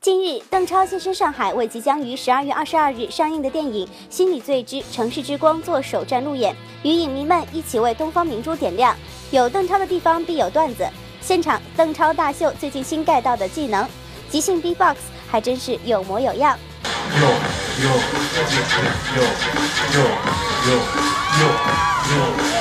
近日，邓超现身上海，为即将于十二月二十二日上映的电影《心理罪之城市之光》做首站路演，与影迷们一起为东方明珠点亮。有邓超的地方必有段子，现场邓超大秀最近新盖到的技能，即兴 B-box 还真是有模有样。有有有有有有有。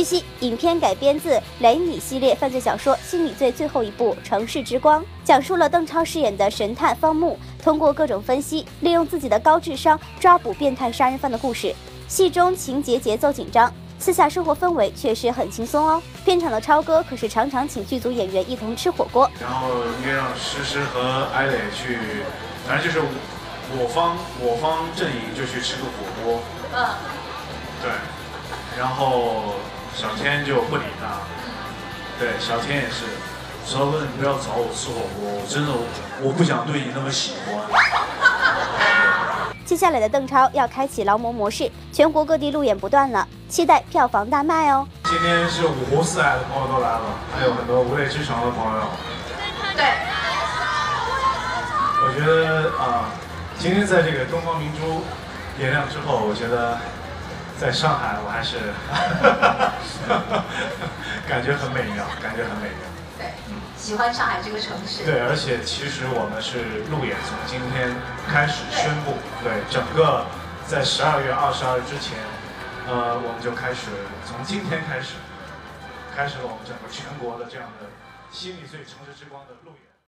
据悉，影片改编自雷米系列犯罪小说《心理罪》最后一部《城市之光》，讲述了邓超饰演的神探方木通过各种分析，利用自己的高智商抓捕变态杀人犯的故事。戏中情节节奏紧张，私下生活氛围确实很轻松哦。片场的超哥可是常常请剧组演员一同吃火锅，然后应该让诗诗和艾磊去，反正就是我方我方阵营就去吃个火锅。嗯，对，然后。小天就不理他，对，小天也是，说问你不要找我吃火锅，我真的我不想对你那么喜欢。接下来的邓超要开启劳模模式，全国各地路演不断了，期待票房大卖哦。今天是五湖四海的朋友都来了，还有很多无泪之城的朋友。对。我觉得啊，今天在这个东方明珠点亮之后，我觉得。在上海，我还是 感觉很美妙，感觉很美妙。对，喜欢上海这个城市。对，而且其实我们是路演，从今天开始宣布，对，整个在十二月二十二日之前，呃，我们就开始从今天开始，开始了我们整个全国的这样的心理最城市之光的路演。